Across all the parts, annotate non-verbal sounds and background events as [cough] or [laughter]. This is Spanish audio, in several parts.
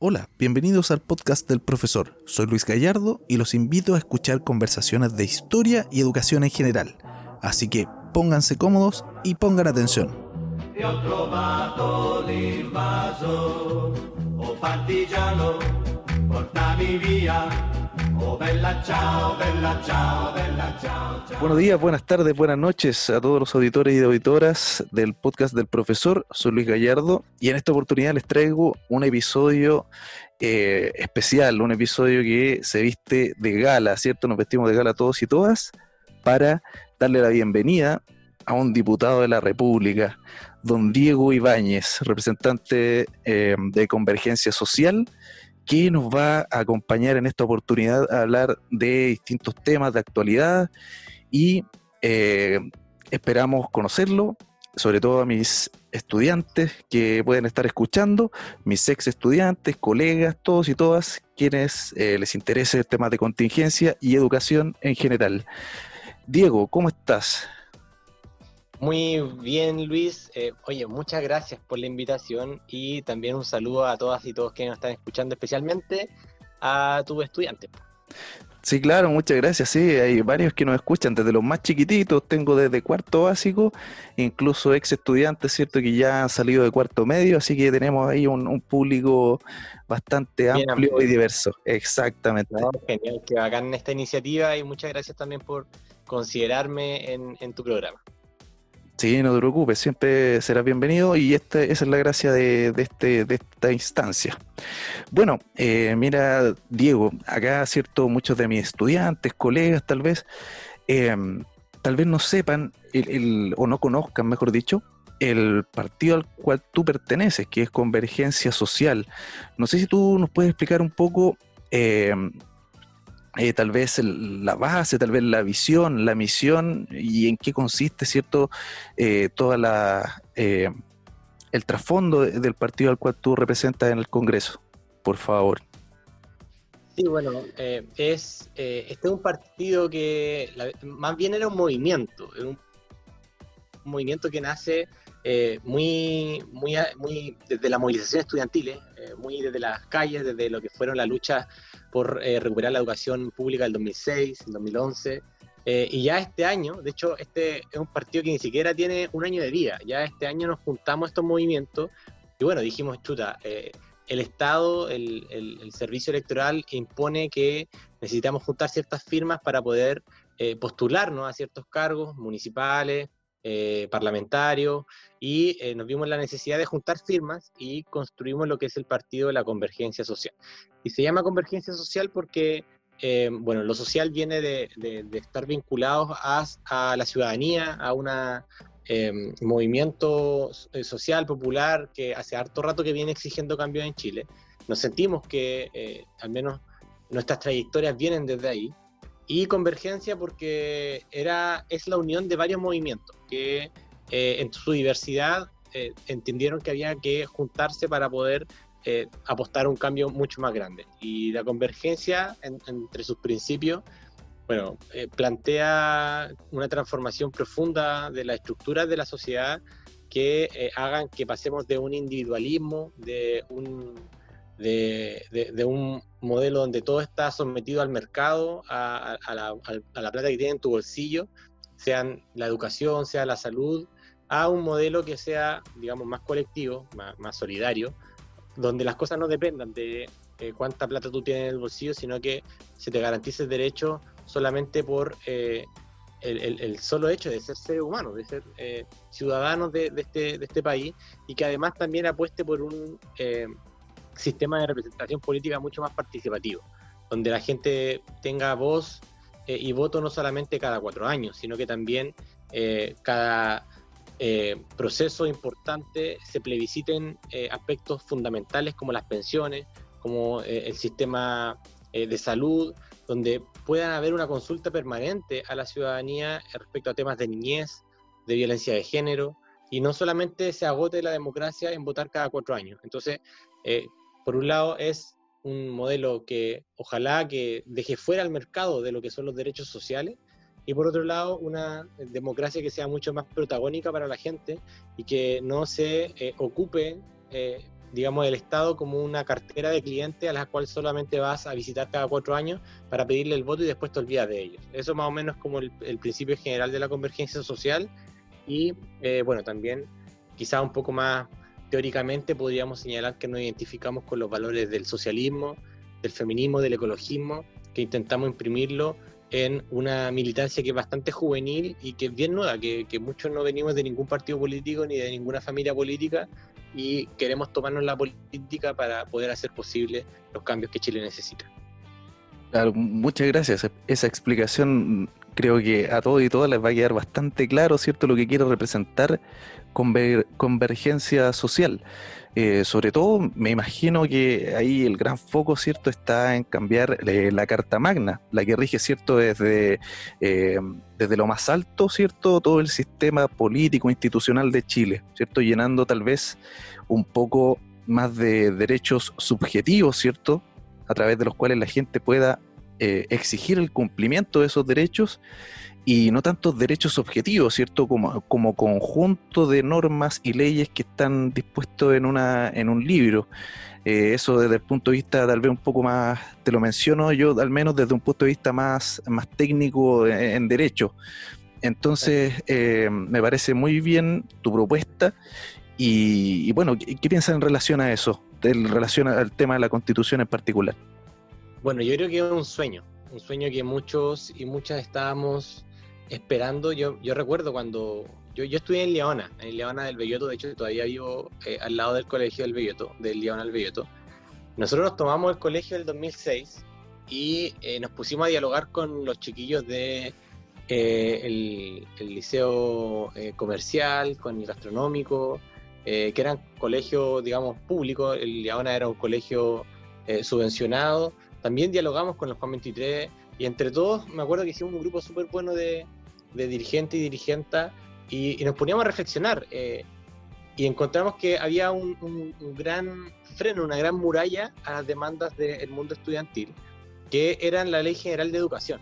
Hola, bienvenidos al podcast del profesor. Soy Luis Gallardo y los invito a escuchar conversaciones de historia y educación en general. Así que pónganse cómodos y pongan atención. Buenos días, buenas tardes, buenas noches a todos los auditores y auditoras del podcast del profesor. Soy Luis Gallardo y en esta oportunidad les traigo un episodio eh, especial, un episodio que se viste de gala, ¿cierto? Nos vestimos de gala todos y todas para darle la bienvenida a un diputado de la República, don Diego Ibáñez, representante eh, de Convergencia Social que nos va a acompañar en esta oportunidad a hablar de distintos temas de actualidad y eh, esperamos conocerlo, sobre todo a mis estudiantes que pueden estar escuchando, mis ex estudiantes, colegas, todos y todas quienes eh, les interese el tema de contingencia y educación en general. Diego, ¿cómo estás? Muy bien, Luis. Eh, oye, muchas gracias por la invitación y también un saludo a todas y todos que nos están escuchando, especialmente a tu estudiante. Sí, claro, muchas gracias. Sí, hay varios que nos escuchan, desde los más chiquititos, tengo desde cuarto básico, incluso ex estudiantes, ¿cierto? Que ya han salido de cuarto medio, así que tenemos ahí un, público bastante amplio, y diverso. Exactamente. genial, que bacán esta iniciativa y muchas gracias también por considerarme en tu programa. Sí, no te preocupes, siempre serás bienvenido y esta, esa es la gracia de, este, de esta instancia. Bueno, eh, mira, Diego, acá, cierto, muchos de mis estudiantes, colegas, tal vez, em, tal vez no sepan o no conozcan, mejor dicho, el partido al cual tú perteneces, que es Convergencia Social. No sé si tú nos puedes explicar un poco em, eh, tal vez la base, tal vez la visión, la misión y en qué consiste, ¿cierto? Eh, toda la eh, el trasfondo del partido al cual tú representas en el Congreso, por favor. Sí, bueno, es este es un partido que más bien era un movimiento, un movimiento que nace muy, muy, muy desde la movilización estudiantil, muy desde las calles, desde lo que fueron las luchas por eh, recuperar la educación pública del 2006, el 2011. Eh, y ya este año, de hecho, este es un partido que ni siquiera tiene un año de vida. Ya este año nos juntamos estos movimientos y bueno, dijimos, chuta, eh, el Estado, el, el, servicio electoral impone que necesitamos juntar ciertas firmas para poder postularnos a ciertos cargos municipales, eh, parlamentarios y eh, nos vimos la necesidad de juntar firmas y construimos lo que es el partido de la convergencia social. Y se llama convergencia social porque, eh, bueno, lo social viene de, estar vinculados a, la ciudadanía, a un movimiento social, popular, que hace harto rato que viene exigiendo cambios en Chile. Nos sentimos que al menos nuestras trayectorias vienen desde ahí y convergencia porque era, es la unión de varios movimientos que eh, en su diversidad eh, entendieron que había que juntarse para poder eh, apostar a un cambio mucho más grande. Y la convergencia entre sus principios, bueno, plantea una transformación profunda de la estructura de la sociedad que hagan que pasemos de un individualismo, de un de, un modelo donde todo está sometido al mercado, a, la, plata que tiene en tu bolsillo, sean la educación, sea la salud, a un modelo que sea, digamos, más colectivo, más, solidario, donde las cosas no dependan de cuánta plata tú tienes en el bolsillo, sino que se te garantice el derecho solamente por eh, el, solo hecho de ser ser humano, de ser eh, ciudadanos de, este, este país, y que además también apueste por un eh, sistema de representación política mucho más participativo, donde la gente tenga voz eh, y voto no solamente cada cuatro años, sino que también eh, cada eh, proceso importante se plebisciten aspectos fundamentales como las pensiones, como el sistema de salud, donde puedan haber una consulta permanente a la ciudadanía respecto a temas de niñez, de violencia de género, y no solamente se agote la democracia en votar cada cuatro años. Entonces, por un lado es un modelo que ojalá que deje fuera al mercado de lo que son los derechos sociales y por otro lado una democracia que sea mucho más protagónica para la gente y que no se eh, ocupe eh, digamos, el Estado como una cartera de clientes a la cual solamente vas a visitar cada cuatro años para pedirle el voto y después te olvidas de ellos. Eso más o menos como el, principio general de la convergencia social y, eh, bueno, también quizá un poco más teóricamente podríamos señalar que nos identificamos con los valores del socialismo, del feminismo, del ecologismo, que intentamos imprimirlo en una militancia que es bastante juvenil y que es bien nueva, que, muchos no venimos de ningún partido político ni de ninguna familia política y queremos tomarnos la política para poder hacer posible los cambios que Chile necesita. Muchas gracias. Esa explicación creo que a todos y todas les va a quedar bastante claro, ¿cierto?, lo que quiere representar convergencia social. Eh, sobre todo, me imagino que ahí el gran foco, ¿cierto?, está en cambiar eh, la Carta Magna, la que rige, ¿cierto?, desde, eh, desde lo más alto, ¿cierto?, todo el sistema político, institucional de Chile, ¿cierto?, llenando tal vez un poco más de derechos subjetivos, ¿cierto?, a través de los cuales la gente pueda exigir el cumplimiento de esos derechos y no tantos derechos objetivos, ¿cierto? Como, como conjunto de normas y leyes que están dispuestos en, una, en un libro. Eh, eso desde el punto de vista tal vez un poco más, te lo menciono yo al menos desde un punto de vista más, más técnico en, derecho. Entonces, eh, me parece muy bien tu propuesta. Y, bueno, ¿qué, ¿qué piensas en relación a eso? En relación al tema de la constitución en particular. Bueno, yo creo que es un sueño, un sueño que muchos y muchas estábamos esperando, yo, yo recuerdo cuando yo, yo estudié en Leona, en Leona del Belloto, de hecho todavía vivo eh, al lado del colegio del Belloto, del Leona del Belloto. Nosotros nos tomamos el colegio del 2006 y eh, nos pusimos a dialogar con los chiquillos de eh, el, liceo comercial, con el gastronómico, que eran colegios, digamos, públicos, el Leona era un colegio subvencionado. También dialogamos con los Juan 23 y entre todos me acuerdo que hicimos un grupo súper bueno de, de dirigente y dirigenta y, nos poníamos a reflexionar eh, y encontramos que había un, gran freno, una gran muralla a las demandas del mundo estudiantil, que eran la Ley General de Educación,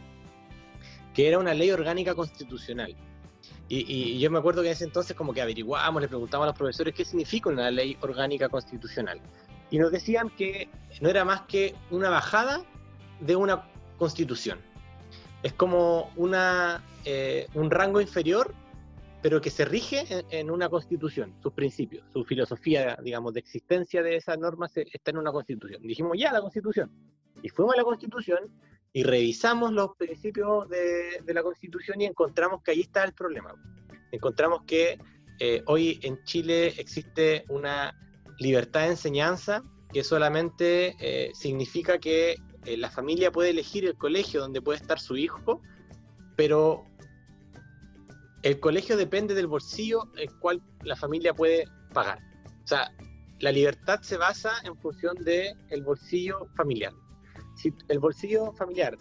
que era una ley orgánica constitucional. Y, yo me acuerdo que en ese entonces como que averiguábamos, le preguntábamos a los profesores qué significa una ley orgánica constitucional. Y nos decían que no era más que una bajada de una constitución. Es como una eh, un rango inferior, pero que se rige en, una constitución, sus principios, su filosofía, digamos, de existencia de esa norma está en una constitución. Dijimos, ya, la constitución. Y fuimos a la constitución y revisamos los principios de, la constitución y encontramos que ahí está el problema. Encontramos que eh, hoy en Chile existe una libertad de enseñanza que solamente eh, significa que la familia puede elegir el colegio donde puede estar su hijo, pero el colegio depende del bolsillo el cual la familia puede pagar. O sea, la libertad se basa en función del el bolsillo familiar. Si el bolsillo familiar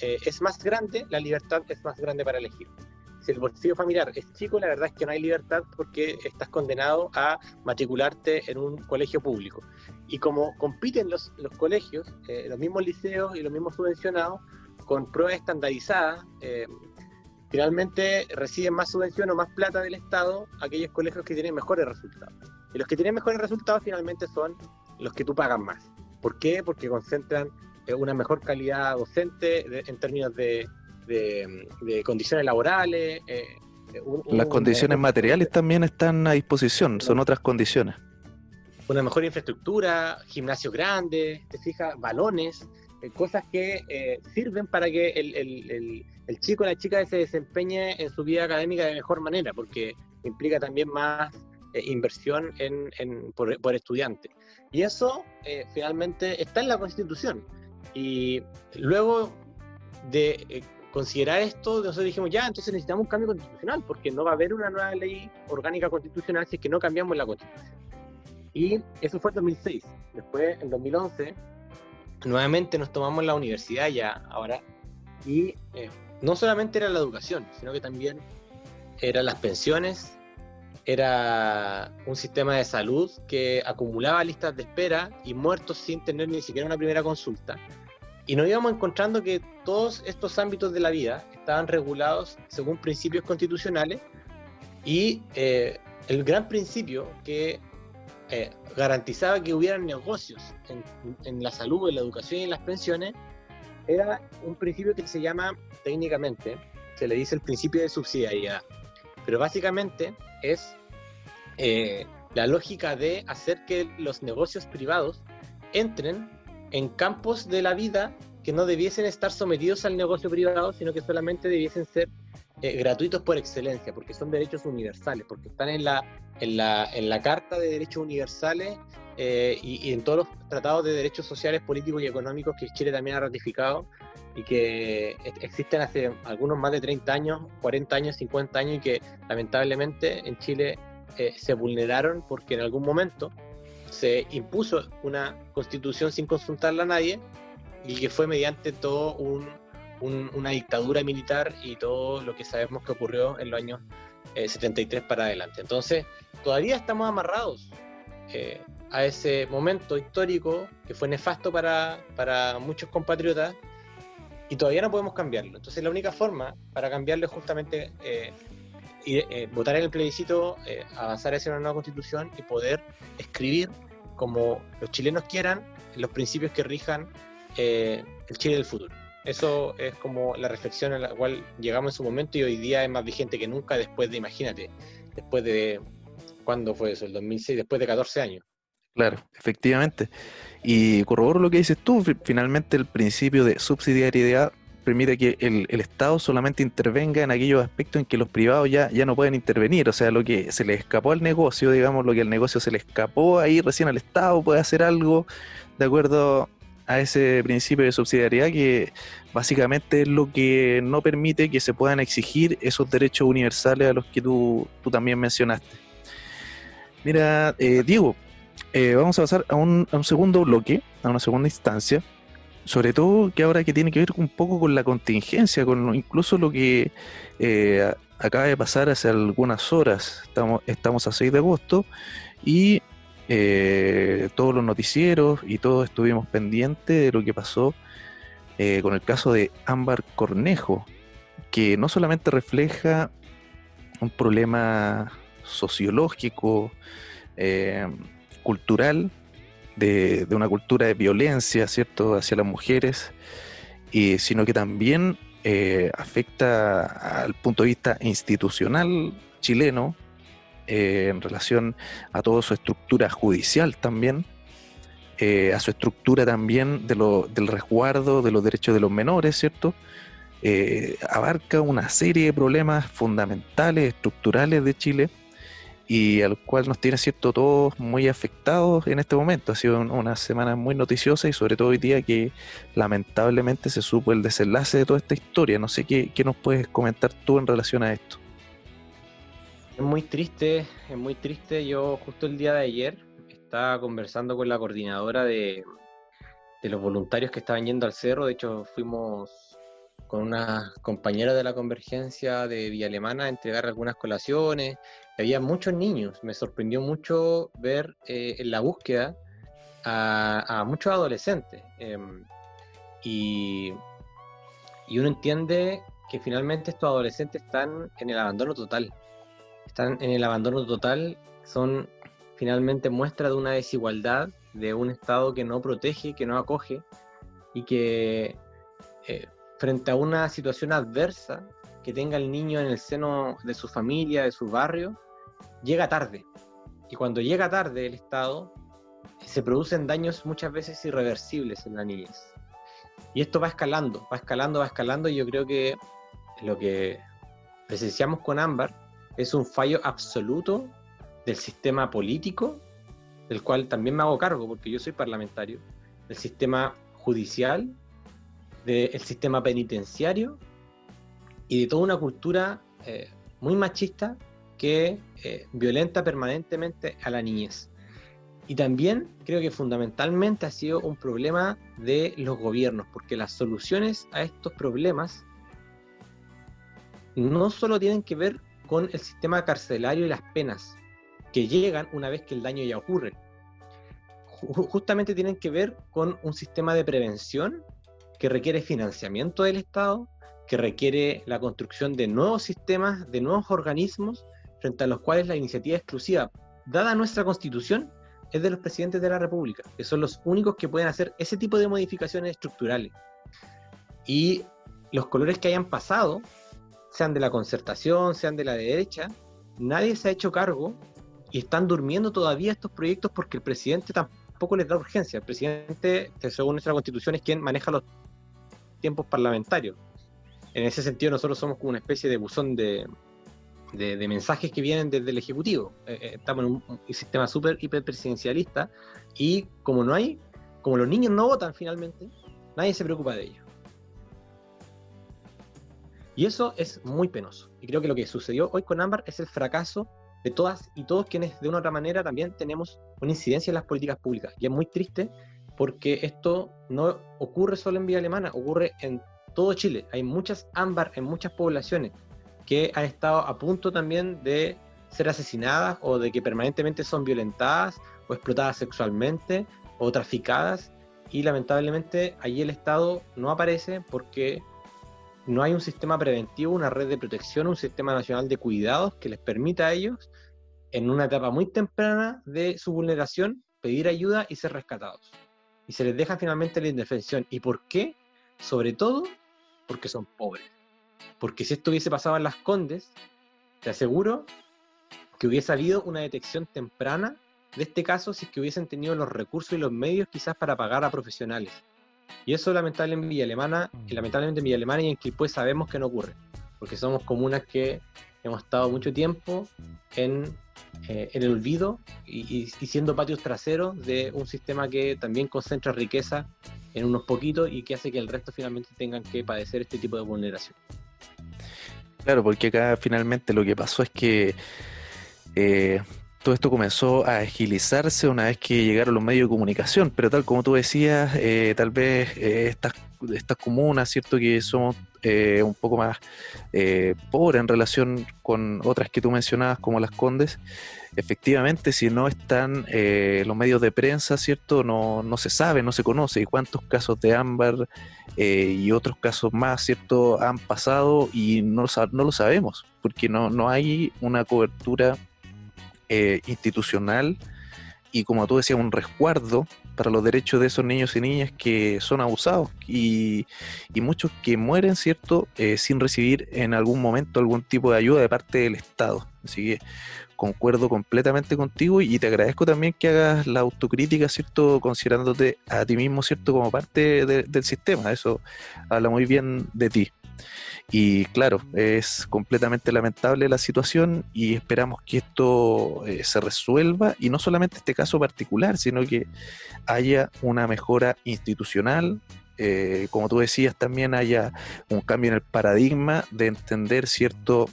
eh, es más grande, la libertad es más grande para elegir. Si el bolsillo familiar es chico, la verdad es que no hay libertad porque estás condenado a matricularte en un colegio público. Y como compiten los, colegios, eh, los mismos liceos y los mismos subvencionados, con pruebas estandarizadas, eh, finalmente reciben más subvención o más plata del Estado aquellos colegios que tienen mejores resultados. Y los que tienen mejores resultados finalmente son los que tú pagas más. ¿Por qué? Porque concentran una mejor calidad docente en términos de, condiciones laborales. Eh, Las condiciones materiales también están a disposición, son otras condiciones. Una mejor infraestructura, gimnasio grande, te fijas, balones, eh, cosas que sirven para que el el chico o la chica se desempeñe en su vida académica de mejor manera, porque implica también más eh, inversión en, por, estudiante. Y eso eh, finalmente está en la Constitución. Y luego de eh, considerar esto, nosotros dijimos, ya, entonces necesitamos un cambio constitucional, porque no va a haber una nueva ley orgánica constitucional si es que no cambiamos la Constitución. Y eso fue en 2006. Después, en 2011, nuevamente nos tomamos la universidad ya, ahora, y no solamente era la educación, sino que también eran las pensiones, era un sistema de salud que acumulaba listas de espera y muertos sin tener ni siquiera una primera consulta. Y nos íbamos encontrando que todos estos ámbitos de la vida estaban regulados según principios constitucionales y eh, el gran principio que eh, garantizaba que hubieran negocios en, en, la salud, en la educación y en las pensiones, era un principio que se llama técnicamente, se le dice el principio de subsidiariedad, pero básicamente es eh, la lógica de hacer que los negocios privados entren en campos de la vida que no debiesen estar sometidos al negocio privado, sino que solamente debiesen ser eh, gratuitos por excelencia, porque son derechos universales, porque están en la, en la, en la Carta de Derechos Universales eh, y, en todos los tratados de derechos sociales, políticos y económicos que Chile también ha ratificado y que existen hace algunos más de 30 años, 40 años, 50 años y que lamentablemente en Chile eh, se vulneraron porque en algún momento se impuso una constitución sin consultarla a nadie y que fue mediante todo una dictadura militar y todo lo que sabemos que ocurrió en los años 73 eh, para adelante. Entonces, todavía estamos amarrados eh, a ese momento histórico que fue nefasto para, para muchos compatriotas y todavía no podemos cambiarlo. Entonces, la única forma para cambiarlo es justamente eh, votar en el plebiscito, eh, avanzar hacia una nueva constitución y poder escribir como los chilenos quieran los principios que rijan eh, el Chile del futuro. Eso es como la reflexión a la cual llegamos en su momento y hoy día es más vigente que nunca después de, imagínate, después de, ¿cuándo fue eso? El 2006, después de 14 años. Claro, efectivamente. Y corroboro lo que dices tú, finalmente el principio de subsidiariedad permite que el, Estado solamente intervenga en aquellos aspectos en que los privados ya, ya no pueden intervenir. O sea, lo que se le escapó al negocio, digamos, lo que el negocio se le escapó ahí recién al Estado puede hacer algo de acuerdo a ese principio de subsidiariedad que básicamente es lo que no permite que se puedan exigir esos derechos universales a los que tú, también mencionaste. Mira, eh, Diego, eh, vamos a pasar a un, a un segundo bloque, a una segunda instancia, sobre todo que ahora que tiene que ver un poco con la contingencia, con incluso lo que eh, acaba de pasar hace algunas horas. Estamos, estamos a 6 de agosto y eh, todos los noticieros y todos estuvimos pendientes de lo que pasó eh, con el caso de Ámbar Cornejo, que no solamente refleja un problema sociológico, cultural, de, una cultura de violencia, ¿cierto?, hacia las mujeres, y, sino que también eh, afecta al punto de vista institucional chileno eh, en relación a toda su estructura judicial también, eh, a su estructura también de lo, del resguardo de los derechos de los menores, ¿cierto? abarca una serie de problemas fundamentales, estructurales de Chile, y al cual nos tiene cierto todos muy afectados en este momento. Ha sido una semana muy noticiosa y sobre todo hoy día que lamentablemente se supo el desenlace de toda esta historia. No sé qué, qué nos puedes comentar tú en relación a esto. Es muy triste, es muy triste. Yo justo el día de ayer estaba conversando con la coordinadora de, de los voluntarios que estaban yendo al cerro. De hecho, fuimos con una compañera de la convergencia de Villa Alemana entregar algunas colaciones había muchos niños. Me sorprendió mucho ver eh, en la búsqueda a, muchos adolescentes. Em, y, uno entiende que finalmente estos adolescentes están en el abandono total. Están en el abandono total, son finalmente muestra de una desigualdad, de un Estado que no protege, que no acoge y que eh, frente a una situación adversa que tenga el niño en el seno de su familia, de su barrio, llega tarde. Y cuando llega tarde el Estado, se producen daños muchas veces irreversibles en la niñez. Y esto va escalando, va escalando, va escalando, y yo creo que lo que presenciamos con Ámbar es un fallo absoluto del sistema político, del cual también me hago cargo porque yo soy parlamentario, del sistema judicial, del sistema penitenciario y de toda una cultura eh, muy machista que eh, violenta permanentemente a la niñez. Y también creo que fundamentalmente ha sido un problema de los gobiernos, porque las soluciones a estos problemas no solo tienen que ver con el sistema carcelario y las penas que llegan una vez que el daño ya ocurre. Justamente tienen que ver con un sistema de prevención que requiere financiamiento del Estado, que requiere la construcción de nuevos sistemas, de nuevos organismos frente a los cuales la iniciativa exclusiva, dada nuestra constitución, es de los presidentes de la República, que son los únicos que pueden hacer ese tipo de modificaciones estructurales. Y los colores que hayan pasado, sean de la concertación, sean de la derecha, nadie se ha hecho cargo y están durmiendo todavía estos proyectos porque el presidente tampoco les da urgencia. El presidente, según nuestra constitución, es quien maneja los tiempos parlamentarios. En ese sentido, nosotros somos como una especie de buzón de, mensajes que vienen desde el Ejecutivo. Eh, eh, estamos en un, sistema súper hiperpresidencialista y como no hay, como los niños no votan finalmente, nadie se preocupa de ellos. Y eso es muy penoso. Y creo que lo que sucedió hoy con Ámbar es el fracaso de todas y todos quienes de una u otra manera también tenemos una incidencia en las políticas públicas. Y es muy triste porque esto no ocurre solo en Vía Alemana, ocurre en todo Chile. Hay muchas ámbar en muchas poblaciones que han estado a punto también de ser asesinadas o de que permanentemente son violentadas o explotadas sexualmente o traficadas y lamentablemente allí el Estado no aparece porque no hay un sistema preventivo, una red de protección, un sistema nacional de cuidados que les permita a ellos en una etapa muy temprana de su vulneración pedir ayuda y ser rescatados. Y se les deja finalmente la indefensión. ¿Y por qué? Sobre todo porque son pobres. Porque si esto hubiese pasado en las Condes, te aseguro que hubiese habido una detección temprana de este caso si es que hubiesen tenido los recursos y los medios quizás para pagar a profesionales. Y eso lamentablemente en Villa Alemana, y lamentablemente en Villa Alemana y en Quilpué sabemos que no ocurre, porque somos comunas que hemos estado mucho tiempo en, eh, en el olvido y, y, siendo patios traseros de un sistema que también concentra riqueza en unos poquitos y que hace que el resto finalmente tengan que padecer este tipo de vulneración. Claro, porque acá finalmente lo que pasó es que eh, todo esto comenzó a agilizarse una vez que llegaron los medios de comunicación, pero tal como tú decías, eh, tal vez eh, estas, estas comunas, ¿cierto? Que somos un poco más pobres en relación con otras que tú mencionabas, como las Condes, efectivamente, si no están eh, los medios de prensa, ¿cierto? No, no se sabe, no se conoce. ¿Y cuántos casos de ámbar eh, y otros casos más, ¿cierto? Han pasado y no, no lo sabemos, porque no, no hay una cobertura eh, institucional y, como tú decías, un resguardo para los derechos de esos niños y niñas que son abusados y, y muchos que mueren, ¿cierto?, sin recibir en algún momento algún tipo de ayuda de parte del Estado. Así que concuerdo completamente contigo y te agradezco también que hagas la autocrítica, ¿cierto? Considerándote a ti mismo, ¿cierto? Como parte del sistema. Eso habla muy bien de ti. Y claro, es completamente lamentable la situación y esperamos que esto eh, se resuelva y no solamente este caso particular, sino que haya una mejora institucional, eh, como tú decías, también haya un cambio en el paradigma de entender cierto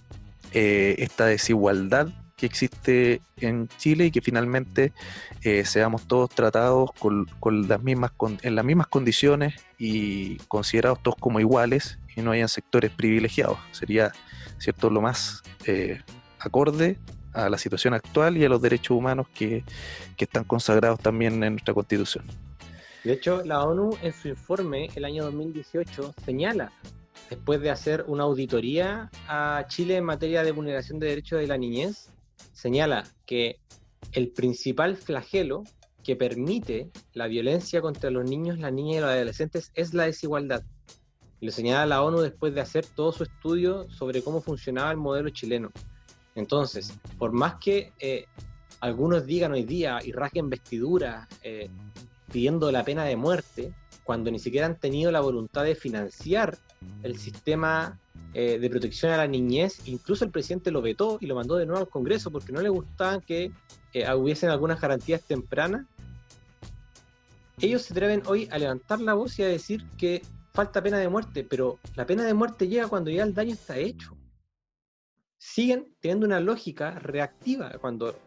eh, esta desigualdad que existe en Chile y que finalmente eh, seamos todos tratados con, las mismas en las mismas condiciones y considerados todos como iguales y no hayan sectores privilegiados. Sería cierto lo más eh, acorde a la situación actual y a los derechos humanos que, que están consagrados también en nuestra constitución. De hecho, la ONU en su informe el año 2018 señala después de hacer una auditoría a Chile en materia de vulneración de derechos de la niñez, señala que el principal flagelo que permite la violencia contra los niños, las niñas y los adolescentes es la desigualdad. lo señala la ONU después de hacer todo su estudio sobre cómo funcionaba el modelo chileno. Entonces, por más que eh, algunos digan hoy día y rasguen vestiduras eh, pidiendo la pena de muerte, cuando ni siquiera han tenido la voluntad de financiar el sistema eh, de protección a la niñez, incluso el presidente lo vetó y lo mandó de nuevo al Congreso porque no le gustaban que eh, hubiesen algunas garantías tempranas. Ellos se atreven hoy a levantar la voz y a decir que falta pena de muerte, pero la pena de muerte llega cuando ya el daño está hecho. Siguen teniendo una lógica reactiva cuando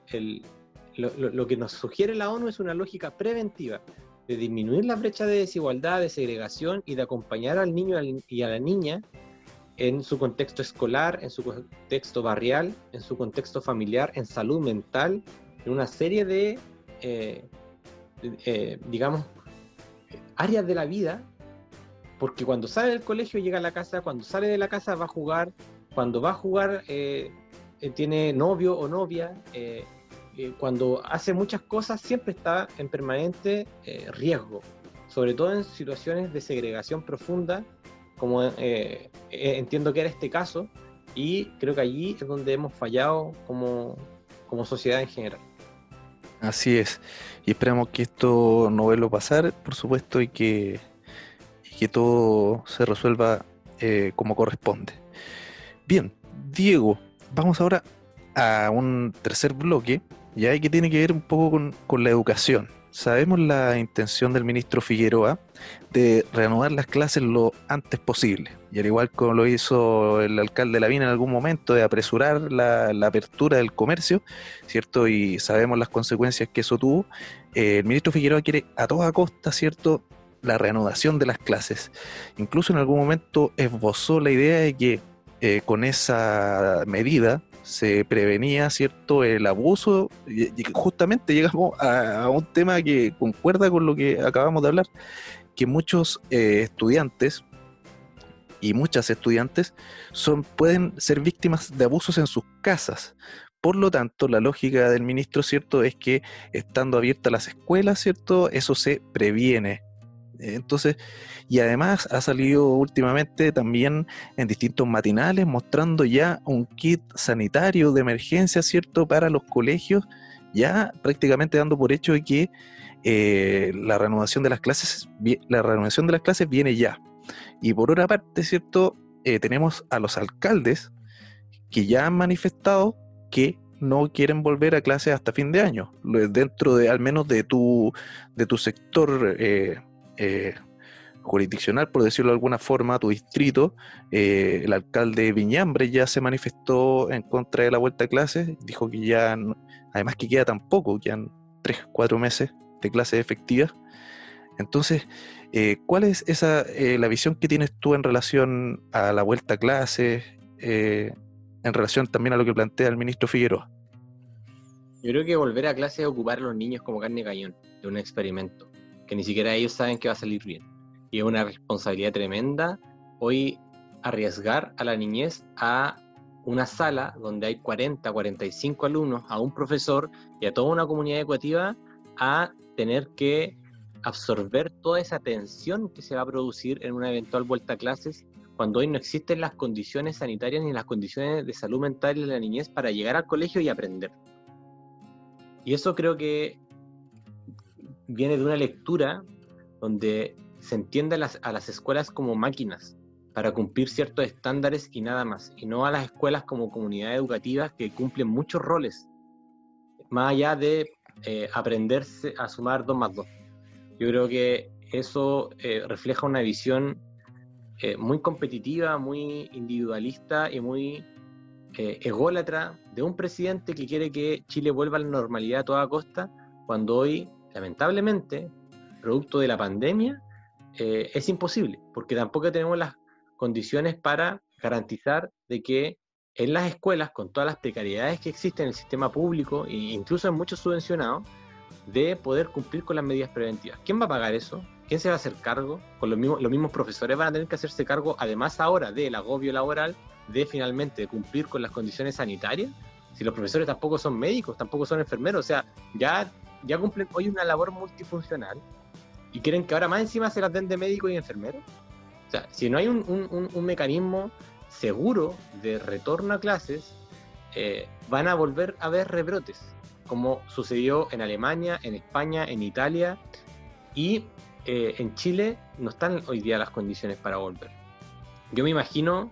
lo que nos sugiere la ONU es una lógica preventiva de disminuir la brecha de desigualdad, de segregación y de acompañar al niño y a la niña en su contexto escolar, en su contexto barrial, en su contexto familiar, en salud mental, en una serie de, eh, eh, digamos, áreas de la vida, porque cuando sale del colegio llega a la casa, cuando sale de la casa va a jugar, cuando va a jugar eh, tiene novio o novia, eh, cuando hace muchas cosas siempre está en permanente eh, riesgo, sobre todo en situaciones de segregación profunda, como eh, entiendo que era este caso, y creo que allí es donde hemos fallado como, como sociedad en general. Así es, y esperamos que esto no vuelva a pasar, por supuesto, y que, y que todo se resuelva como corresponde. Bien, Diego, vamos ahora a un tercer bloque, ya que tiene que ver un poco con, la educación. Sabemos la intención del ministro Figueroa de reanudar las clases lo antes posible, y al igual como lo hizo el alcalde Lavín en algún momento, de apresurar la, apertura del comercio, ¿cierto? Y sabemos las consecuencias que eso tuvo. Eh, el ministro Figueroa quiere a toda costa, ¿cierto? la reanudación de las clases. Incluso en algún momento esbozó la idea de que eh, con esa medida se prevenía cierto el abuso y, justamente llegamos a, un tema que concuerda con lo que acabamos de hablar que muchos eh, estudiantes y muchas estudiantes son pueden ser víctimas de abusos en sus casas por lo tanto, la lógica del ministro, ¿cierto?, es que estando abiertas las escuelas, ¿cierto?, eso se previene. Entonces, y además ha salido últimamente también en distintos matinales mostrando ya un kit sanitario de emergencia, ¿cierto?, para los colegios, ya prácticamente dando por hecho de que eh, la renovación de las clases, la renovación de las clases viene ya. Y por otra parte, ¿cierto?, eh, tenemos a los alcaldes que ya han manifestado que no quieren volver a clases hasta fin de año, dentro de al menos de tu, de tu sector eh, eh, jurisdiccional, por decirlo de alguna forma, tu distrito, eh, el alcalde Viñambre ya se manifestó en contra de la vuelta a clases, dijo que ya, además que queda tan poco, quedan tres, cuatro meses de clases efectivas. Entonces, eh, ¿cuál es esa la visión que tienes tú en relación a la vuelta a clases, en relación también a lo que plantea el ministro Figueroa? Yo creo que volver a clases es ocupar a los niños como carne cañón de un experimento que ni siquiera ellos saben que va a salir bien. Y es una responsabilidad tremenda hoy arriesgar a la niñez a una sala donde hay 40, 45 alumnos, a un profesor y a toda una comunidad educativa a tener que absorber toda esa tensión que se va a producir en una eventual vuelta a clases cuando hoy no existen las condiciones sanitarias ni las condiciones de salud mental de la niñez para llegar al colegio y aprender. Y eso creo que viene de una lectura donde se entiende a las, a las escuelas como máquinas para cumplir ciertos estándares y nada más, y no a las escuelas como comunidades educativas que cumplen muchos roles, más allá de eh, aprenderse a sumar dos más dos. Yo creo que eso eh, refleja una visión eh, muy competitiva, muy individualista y muy ególatra de un presidente que quiere que Chile vuelva a la normalidad a toda costa, cuando hoy lamentablemente, producto de la pandemia, eh, es imposible, porque tampoco tenemos las condiciones para garantizar de que en las escuelas, con todas las precariedades que existen en el sistema público e incluso en muchos subvencionados, de poder cumplir con las medidas preventivas. ¿Quién va a pagar eso? ¿Quién se va a hacer cargo? Con los mismos, los mismos profesores van a tener que hacerse cargo, además ahora del agobio laboral, de finalmente cumplir con las condiciones sanitarias. Si los profesores tampoco son médicos, tampoco son enfermeros, o sea, ya ya cumplen hoy una labor multifuncional y quieren que ahora más encima se las den de médico y enfermero. O sea, si no hay un, mecanismo seguro de retorno a clases, eh, van a volver a haber rebrotes, como sucedió en Alemania, en España, en Italia y eh, en Chile no están hoy día las condiciones para volver. Yo me imagino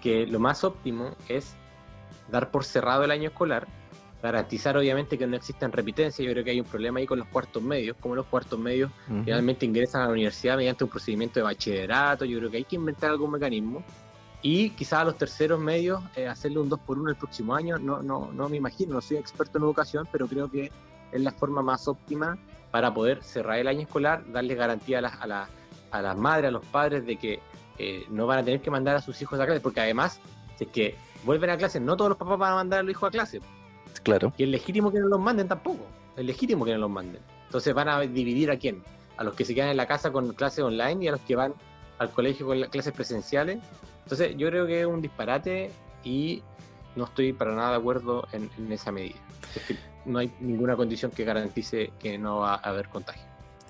que lo más óptimo es dar por cerrado el año escolar garantizar obviamente que no existan repitencias. Yo creo que hay un problema ahí con los cuartos medios, como los cuartos medios realmente ingresan a la universidad mediante un procedimiento de bachillerato. Yo creo que hay que inventar algún mecanismo. Y quizás a los terceros medios eh, hacerle un 2 por 1 el próximo año, no, no, no me imagino, no soy experto en educación, pero creo que es la forma más óptima para poder cerrar el año escolar, darle garantía a las, a, a las madres, a los padres de que eh, no van a tener que mandar a sus hijos a clase, porque además, si es que vuelven a clase, no todos los papás van a mandar a los hijos a clase. Claro. Y es legítimo que no los manden tampoco. Es legítimo que no los manden. Entonces van a dividir a quién? A los que se quedan en la casa con clases online y a los que van al colegio con clases presenciales. Entonces yo creo que es un disparate y no estoy para nada de acuerdo en, esa medida. no hay ninguna condición que garantice que no va a haber contagio.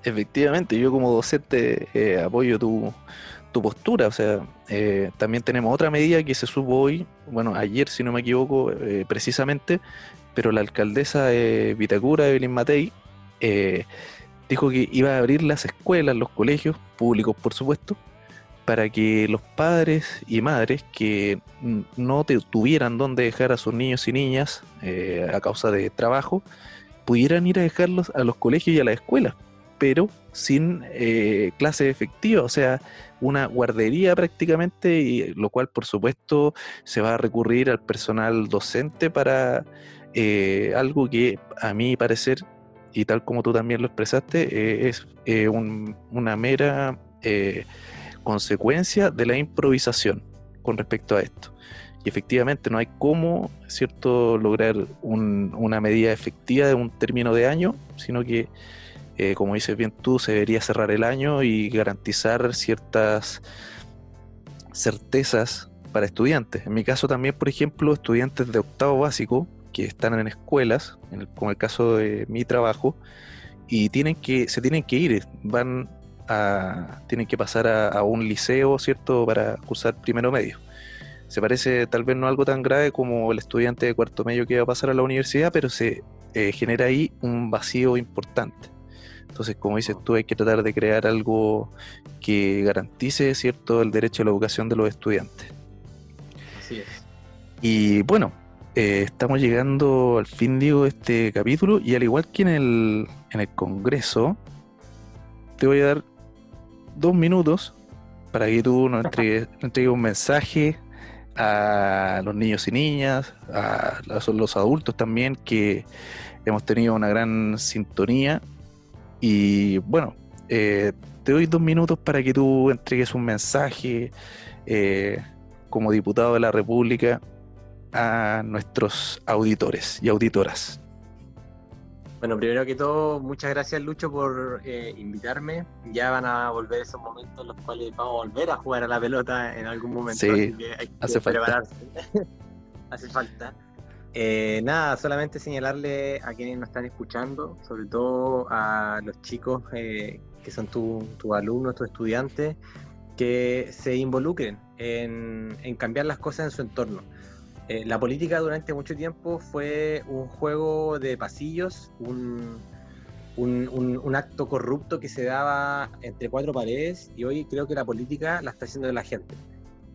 Efectivamente, yo como docente eh, apoyo tu, postura. O sea, eh, también tenemos otra medida que se supo hoy, bueno, ayer si no me equivoco, eh, precisamente, pero la alcaldesa de Vitacura, Evelyn Matei, dijo que iba a abrir las escuelas, los colegios, públicos por supuesto, para que los padres y madres que no tuvieran dónde dejar a sus niños y niñas a causa de trabajo, pudieran ir a dejarlos a los colegios y a las escuelas pero sin eh, clase efectiva, o sea, una guardería prácticamente, y lo cual por supuesto se va a recurrir al personal docente para eh, algo que a mi parecer, y tal como tú también lo expresaste, eh, es una mera consecuencia de la improvisación con respecto a esto. Y efectivamente no hay cómo, ¿cierto?, lograr una medida efectiva de un término de año, sino que eh, como dices bien tú, se debería cerrar el año y garantizar ciertas certezas para estudiantes. En mi caso también, por ejemplo, estudiantes de octavo básico que están en escuelas, como el caso de mi trabajo, y tienen que, se tienen que ir, van a, tienen que pasar a, un liceo, ¿cierto?, para cursar primero medio. Se parece tal vez no algo tan grave como el estudiante de cuarto medio que va a pasar a la universidad, pero se eh, genera ahí un vacío importante. Entonces, como dices tú, hay que tratar de crear algo que garantice, ¿cierto?, el derecho a la educación de los estudiantes. Así es. Y bueno, eh, estamos llegando al fin, digo, de este capítulo y al igual que en el, en el Congreso, te voy a dar dos minutos para que tú nos entregues, un mensaje a los niños y niñas, a los adultos también, que hemos tenido una gran sintonía y bueno, eh, te doy dos minutos para que tú entregues un mensaje eh, como diputado de la República a nuestros auditores y auditoras. Bueno, primero que todo, muchas gracias Lucho por eh, invitarme. Ya van a volver esos momentos en los cuales vamos a volver a jugar a la pelota en algún momento. Sí, hay que hace prepararse. [laughs] hace falta. Eh, nada, solamente señalarle a quienes nos están escuchando, sobre todo a los chicos eh, que son tus tu alumnos, tus estudiantes, que se involucren en, cambiar las cosas en su entorno. Eh, la política durante mucho tiempo fue un juego de pasillos, un, un, acto corrupto que se daba entre cuatro paredes y hoy creo que la política la está haciendo la gente.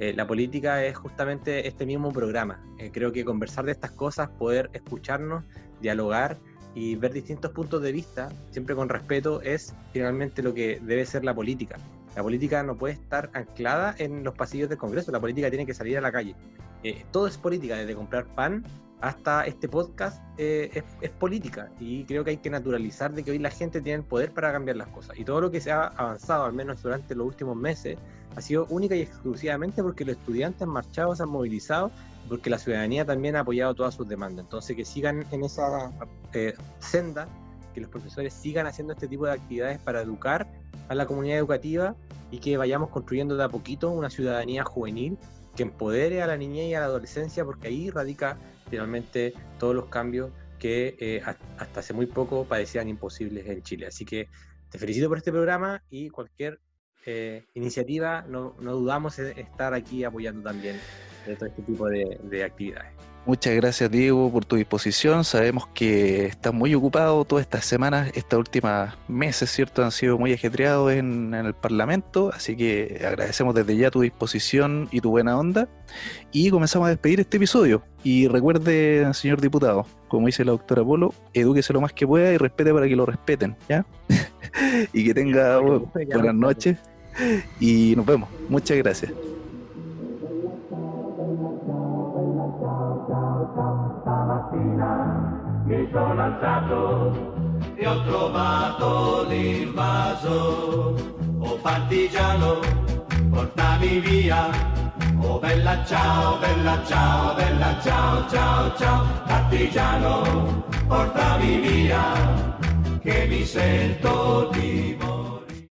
Eh, la política es justamente este mismo programa. Eh, creo que conversar de estas cosas, poder escucharnos, dialogar y ver distintos puntos de vista, siempre con respeto, es finalmente lo que debe ser la política. La política no puede estar anclada en los pasillos del Congreso, la política tiene que salir a la calle. Eh, todo es política, desde comprar pan hasta este podcast es, política y creo que hay que naturalizar de que hoy la gente tiene poder para cambiar las cosas y todo lo que se ha avanzado, al menos durante los últimos meses, ha sido única y exclusivamente porque los estudiantes han marchado, se han movilizado, porque la ciudadanía también ha apoyado todas sus demandas. Entonces, que sigan en esa eh, senda, que los profesores sigan haciendo este tipo de actividades para educar a la comunidad educativa y que vayamos construyendo de a poquito una ciudadanía juvenil que empodere a la niñez y a la adolescencia, porque ahí radica finalmente todos los cambios que eh, hasta hace muy poco parecían imposibles en Chile. Así que te felicito por este programa y cualquier eh, iniciativa, no, no, dudamos en estar aquí apoyando también todo este tipo de, actividades. Muchas gracias Diego por tu disposición. Sabemos que estás muy ocupado todas estas semanas, estas últimas meses, ¿cierto? Han sido muy ajetreados en, el Parlamento, así que agradecemos desde ya tu disposición y tu buena onda. Y comenzamos a despedir este episodio. Y recuerde, señor diputado, como dice la doctora Polo, edúquese lo más que pueda y respete para que lo respeten, ¿ya? [laughs] y que tenga buenas noches y nos vemos. Muchas gracias. Mi sono alzato e ho trovato l'invaso. Oh partigiano, portami via. Oh bella ciao, bella ciao, bella ciao, ciao, ciao. Partigiano, portami via, che mi sento di morire.